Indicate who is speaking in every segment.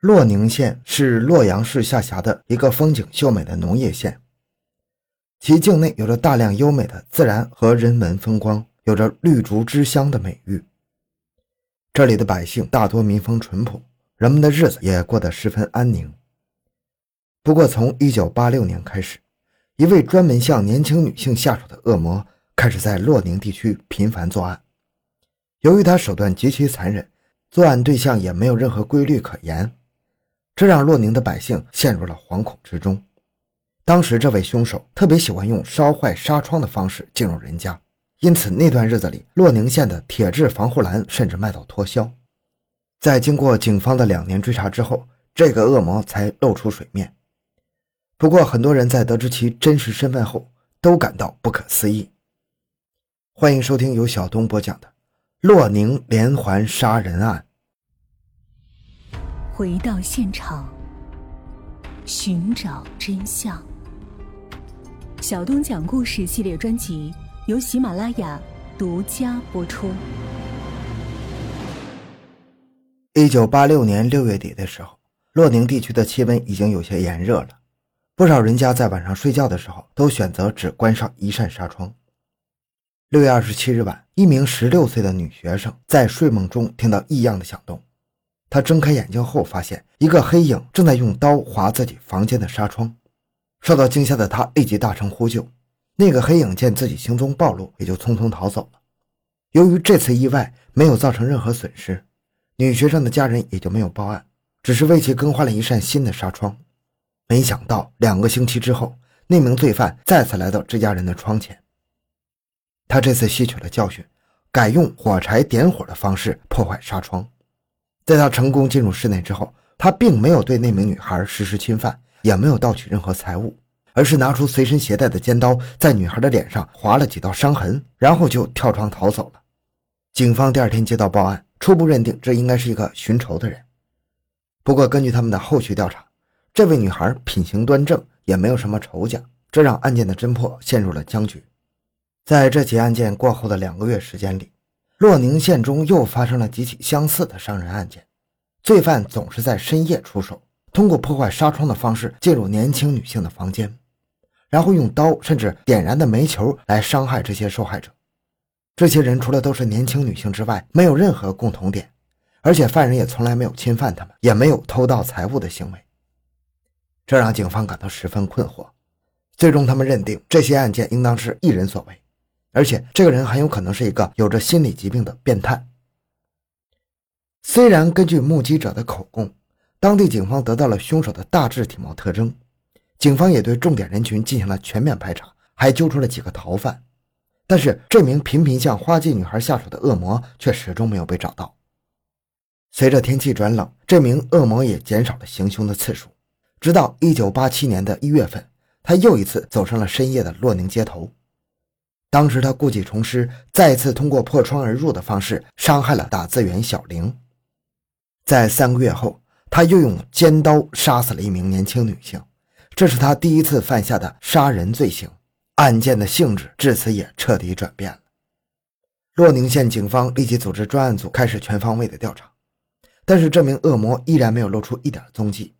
Speaker 1: 洛宁县是洛阳市下辖的一个风景秀美的农业县，其境内有着大量优美的自然和人文风光，有着“绿竹之乡”的美誉。这里的百姓大多民风淳朴，人们的日子也过得十分安宁。不过，从1986年开始，一位专门向年轻女性下手的恶魔开始在洛宁地区频繁作案。由于他手段极其残忍，作案对象也没有任何规律可言。这让洛宁的百姓陷入了惶恐之中。当时，这位凶手特别喜欢用烧坏纱窗的方式进入人家，因此那段日子里，洛宁县的铁质防护栏甚至卖到脱销。在经过警方的两年追查之后，这个恶魔才露出水面。不过，很多人在得知其真实身份后，都感到不可思议。欢迎收听由小东播讲的《洛宁连环杀人案》。
Speaker 2: 回到现场，寻找真相。小东讲故事系列专辑由喜马拉雅独家播出。
Speaker 1: 一九八六年六月底的时候，洛宁地区的气温已经有些炎热了，不少人家在晚上睡觉的时候都选择只关上一扇纱窗。六月二十七日晚，一名十六岁的女学生在睡梦中听到异样的响动。他睁开眼睛后，发现一个黑影正在用刀划自己房间的纱窗。受到惊吓的他立即大声呼救。那个黑影见自己行踪暴露，也就匆匆逃走了。由于这次意外没有造成任何损失，女学生的家人也就没有报案，只是为其更换了一扇新的纱窗。没想到两个星期之后，那名罪犯再次来到这家人的窗前。他这次吸取了教训，改用火柴点火的方式破坏纱窗。在他成功进入室内之后，他并没有对那名女孩实施侵犯，也没有盗取任何财物，而是拿出随身携带的尖刀，在女孩的脸上划了几道伤痕，然后就跳窗逃走了。警方第二天接到报案，初步认定这应该是一个寻仇的人。不过，根据他们的后续调查，这位女孩品行端正，也没有什么仇家，这让案件的侦破陷入了僵局。在这起案件过后的两个月时间里，洛宁县中又发生了几起相似的伤人案件，罪犯总是在深夜出手，通过破坏纱窗的方式进入年轻女性的房间，然后用刀甚至点燃的煤球来伤害这些受害者。这些人除了都是年轻女性之外，没有任何共同点，而且犯人也从来没有侵犯他们，也没有偷盗财物的行为，这让警方感到十分困惑。最终，他们认定这些案件应当是一人所为。而且，这个人很有可能是一个有着心理疾病的变态。虽然根据目击者的口供，当地警方得到了凶手的大致体貌特征，警方也对重点人群进行了全面排查，还揪出了几个逃犯，但是这名频频向花季女孩下手的恶魔却始终没有被找到。随着天气转冷，这名恶魔也减少了行凶的次数，直到1987年的一月份，他又一次走上了深夜的洛宁街头。当时他故技重施，再次通过破窗而入的方式伤害了打字员小玲。在三个月后，他又用尖刀杀死了一名年轻女性，这是他第一次犯下的杀人罪行。案件的性质至此也彻底转变了。洛宁县警方立即组织专案组开始全方位的调查，但是这名恶魔依然没有露出一点踪迹。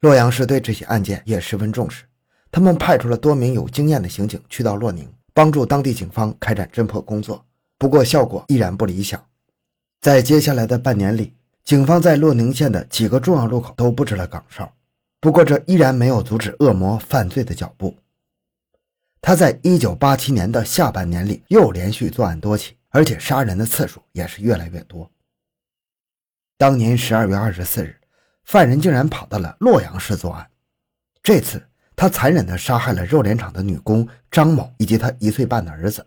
Speaker 1: 洛阳市对这起案件也十分重视，他们派出了多名有经验的刑警去到洛宁。帮助当地警方开展侦破工作，不过效果依然不理想。在接下来的半年里，警方在洛宁县的几个重要路口都布置了岗哨，不过这依然没有阻止恶魔犯罪的脚步。他在1987年的下半年里又连续作案多起，而且杀人的次数也是越来越多。当年12月24日，犯人竟然跑到了洛阳市作案，这次。他残忍地杀害了肉联厂的女工张某以及他一岁半的儿子。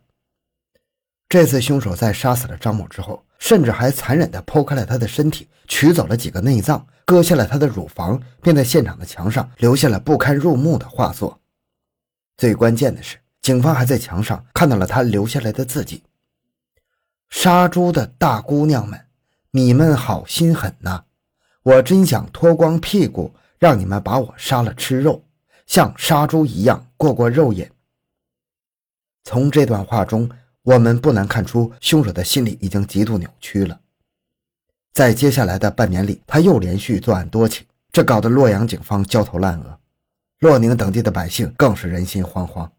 Speaker 1: 这次凶手在杀死了张某之后，甚至还残忍地剖开了他的身体，取走了几个内脏，割下了他的乳房，并在现场的墙上留下了不堪入目的画作。最关键的是，警方还在墙上看到了他留下来的字迹：“杀猪的大姑娘们，你们好心狠呐！我真想脱光屁股让你们把我杀了吃肉。”像杀猪一样过过肉瘾。从这段话中，我们不难看出凶手的心理已经极度扭曲了。在接下来的半年里，他又连续作案多起，这搞得洛阳警方焦头烂额，洛宁等地的百姓更是人心惶惶，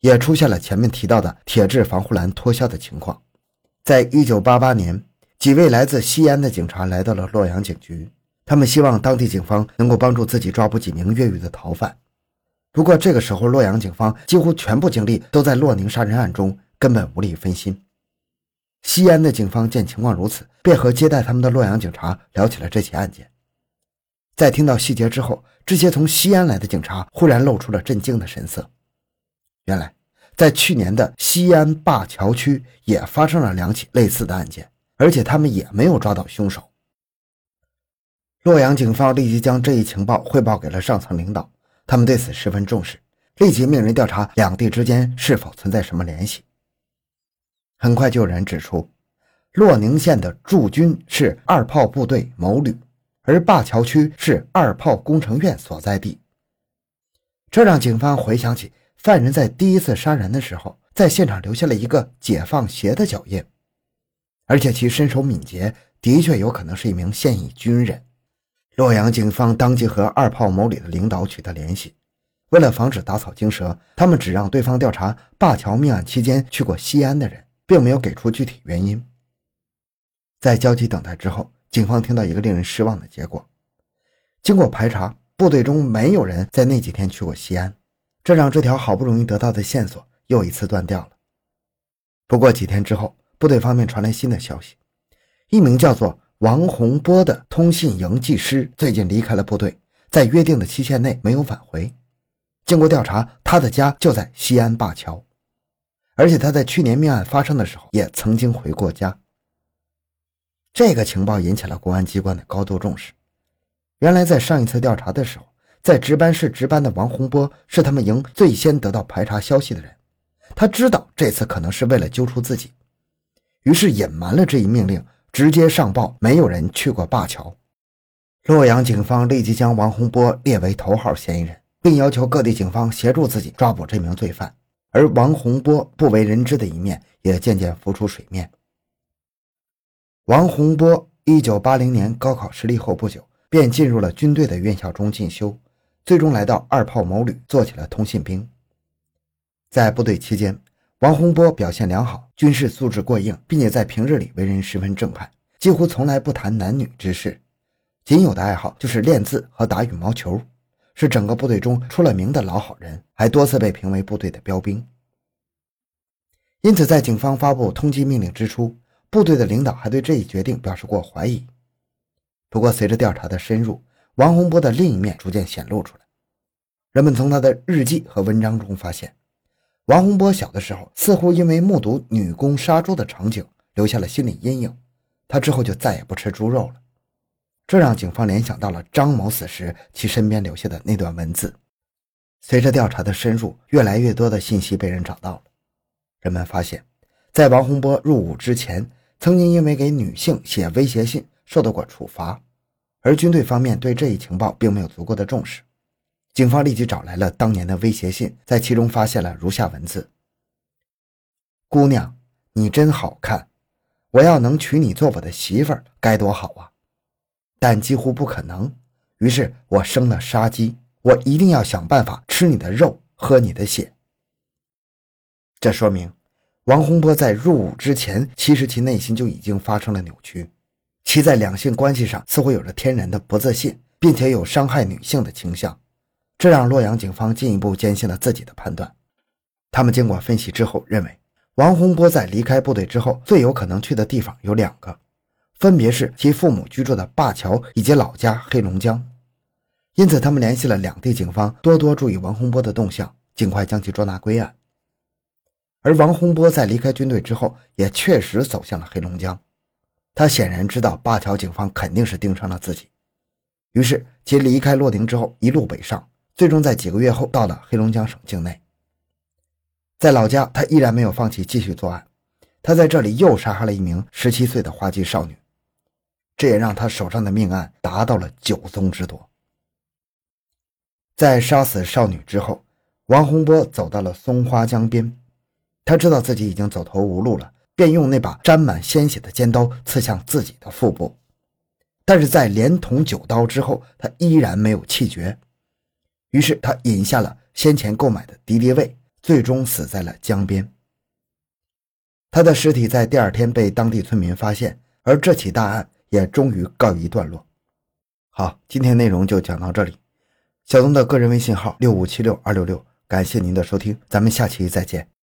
Speaker 1: 也出现了前面提到的铁质防护栏脱销的情况。在一九八八年，几位来自西安的警察来到了洛阳警局，他们希望当地警方能够帮助自己抓捕几名越狱的逃犯。不过这个时候，洛阳警方几乎全部精力都在洛宁杀人案中，根本无力分心。西安的警方见情况如此，便和接待他们的洛阳警察聊起了这起案件。在听到细节之后，这些从西安来的警察忽然露出了震惊的神色。原来，在去年的西安灞桥区也发生了两起类似的案件，而且他们也没有抓到凶手。洛阳警方立即将这一情报汇报给了上层领导。他们对此十分重视，立即命人调查两地之间是否存在什么联系。很快就有人指出，洛宁县的驻军是二炮部队某旅，而灞桥区是二炮工程院所在地。这让警方回想起犯人在第一次杀人的时候，在现场留下了一个解放鞋的脚印，而且其身手敏捷，的确有可能是一名现役军人。洛阳警方当即和二炮某旅的领导取得联系，为了防止打草惊蛇，他们只让对方调查灞桥命案期间去过西安的人，并没有给出具体原因。在焦急等待之后，警方听到一个令人失望的结果：经过排查，部队中没有人在那几天去过西安，这让这条好不容易得到的线索又一次断掉了。不过几天之后，部队方面传来新的消息，一名叫做……王洪波的通信营技师最近离开了部队，在约定的期限内没有返回。经过调查，他的家就在西安灞桥，而且他在去年命案发生的时候也曾经回过家。这个情报引起了公安机关的高度重视。原来，在上一次调查的时候，在值班室值班的王洪波是他们营最先得到排查消息的人，他知道这次可能是为了揪出自己，于是隐瞒了这一命令。直接上报，没有人去过灞桥。洛阳警方立即将王洪波列为头号嫌疑人，并要求各地警方协助自己抓捕这名罪犯。而王洪波不为人知的一面也渐渐浮出水面。王洪波一九八零年高考失利后不久，便进入了军队的院校中进修，最终来到二炮某旅做起了通信兵。在部队期间。王洪波表现良好，军事素质过硬，并且在平日里为人十分正派，几乎从来不谈男女之事，仅有的爱好就是练字和打羽毛球，是整个部队中出了名的老好人，还多次被评为部队的标兵。因此，在警方发布通缉命令之初，部队的领导还对这一决定表示过怀疑。不过，随着调查的深入，王洪波的另一面逐渐显露出来，人们从他的日记和文章中发现。王洪波小的时候，似乎因为目睹女工杀猪的场景留下了心理阴影，他之后就再也不吃猪肉了。这让警方联想到了张某死时其身边留下的那段文字。随着调查的深入，越来越多的信息被人找到了。人们发现，在王洪波入伍之前，曾经因为给女性写威胁信受到过处罚，而军队方面对这一情报并没有足够的重视。警方立即找来了当年的威胁信，在其中发现了如下文字：“姑娘，你真好看，我要能娶你做我的媳妇儿，该多好啊！但几乎不可能。于是我生了杀机，我一定要想办法吃你的肉，喝你的血。”这说明王洪波在入伍之前，其实其内心就已经发生了扭曲，其在两性关系上似乎有着天然的不自信，并且有伤害女性的倾向。这让洛阳警方进一步坚信了自己的判断。他们经过分析之后认为，王洪波在离开部队之后最有可能去的地方有两个，分别是其父母居住的灞桥以及老家黑龙江。因此，他们联系了两地警方，多多注意王洪波的动向，尽快将其捉拿归案。而王洪波在离开军队之后，也确实走向了黑龙江。他显然知道灞桥警方肯定是盯上了自己，于是其离开洛宁之后，一路北上。最终在几个月后到了黑龙江省境内，在老家，他依然没有放弃继续作案。他在这里又杀害了一名十七岁的花季少女，这也让他手上的命案达到了九宗之多。在杀死少女之后，王洪波走到了松花江边，他知道自己已经走投无路了，便用那把沾满鲜血的尖刀刺向自己的腹部，但是在连捅九刀之后，他依然没有气绝。于是他饮下了先前购买的敌敌畏，最终死在了江边。他的尸体在第二天被当地村民发现，而这起大案也终于告一段落。好，今天内容就讲到这里。小东的个人微信号六五七六二六六，感谢您的收听，咱们下期再见。